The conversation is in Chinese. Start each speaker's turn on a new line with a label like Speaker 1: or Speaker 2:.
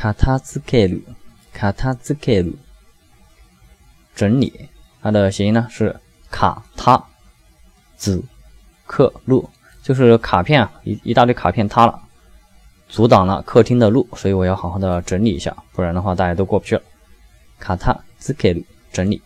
Speaker 1: 卡塔兹克鲁，卡塔兹克鲁，整理。它的谐音呢是卡塔兹克路，就是卡片啊，一一大堆卡片塌了，阻挡了客厅的路，所以我要好好的整理一下，不然的话大家都过不去了。卡塔兹克鲁，整理。